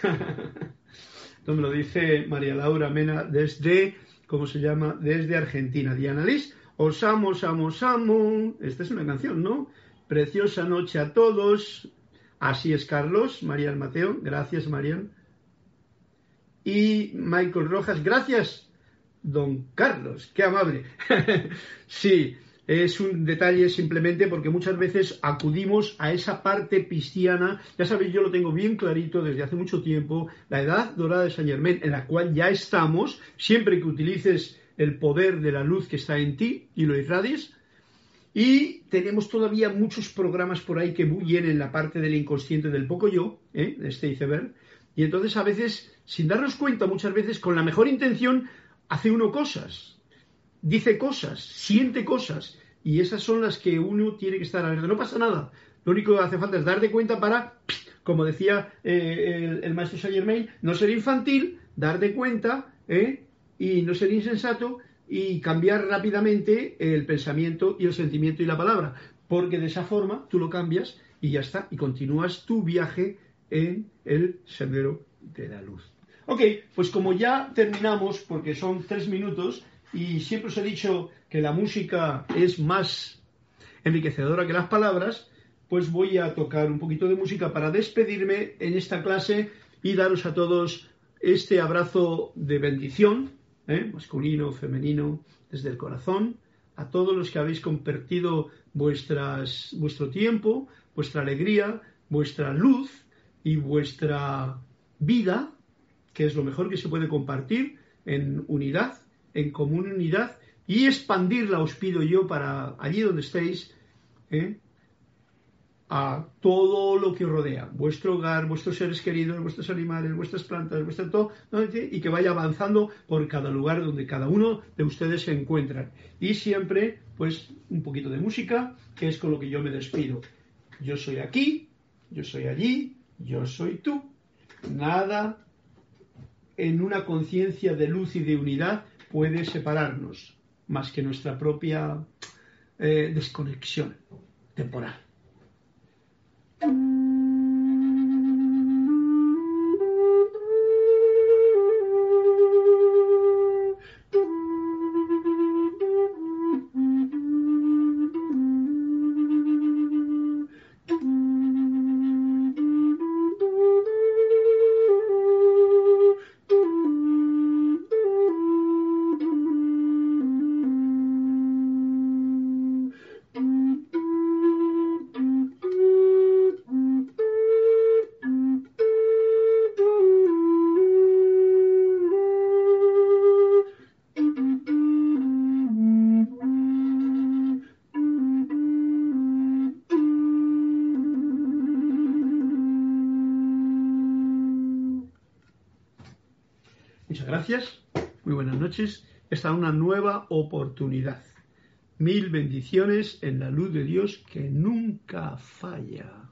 Esto me lo dice María Laura Mena desde, ¿cómo se llama? Desde Argentina. Diana Liz, os amo, os amo, os amo. Esta es una canción, ¿no? Preciosa noche a todos. Así es, Carlos. Marian Mateo. Gracias, Marian. Y Michael Rojas. Gracias, don Carlos. Qué amable. sí es un detalle simplemente porque muchas veces acudimos a esa parte cristiana, ya sabéis, yo lo tengo bien clarito desde hace mucho tiempo, la edad dorada de Saint Germain, en la cual ya estamos, siempre que utilices el poder de la luz que está en ti y lo irradies, y tenemos todavía muchos programas por ahí que bullen en la parte del inconsciente del poco yo, ¿eh? este iceberg, y entonces a veces, sin darnos cuenta, muchas veces con la mejor intención, hace uno cosas, dice cosas, siente cosas, y esas son las que uno tiene que estar alerta. No pasa nada. Lo único que hace falta es darte cuenta para, como decía eh, el, maestro Saint Germain, no ser infantil, darte cuenta ¿eh? y no ser insensato y cambiar rápidamente el pensamiento y el sentimiento y la palabra. Porque de esa forma tú lo cambias y ya está. Y continúas tu viaje en el sendero de la luz. Ok, pues como ya terminamos, porque son tres minutos, y siempre os he dicho que la música es más enriquecedora que las palabras, pues voy a tocar un poquito de música para despedirme en esta clase y daros a todos este abrazo de bendición, ¿eh? masculino, femenino, desde el corazón, a todos los que habéis compartido vuestras, vuestro tiempo, vuestra alegría, vuestra luz y vuestra vida, que es lo mejor que se puede compartir en unidad en común unidad y expandirla, os pido yo, para allí donde estéis, ¿eh? A todo lo que os rodea, vuestro hogar, vuestros seres queridos, vuestros animales, vuestras plantas, vuestro todo, y que vaya avanzando por cada lugar donde cada uno de ustedes se encuentran. Y siempre, pues, un poquito de música, que es con lo que yo me despido. Yo soy aquí, yo soy allí, yo soy tú. Nada en una conciencia de luz y de unidad puede separarnos más que nuestra propia eh, desconexión temporal. Muchas noches. Esta es una nueva oportunidad. Mil bendiciones en la luz de Dios que nunca falla.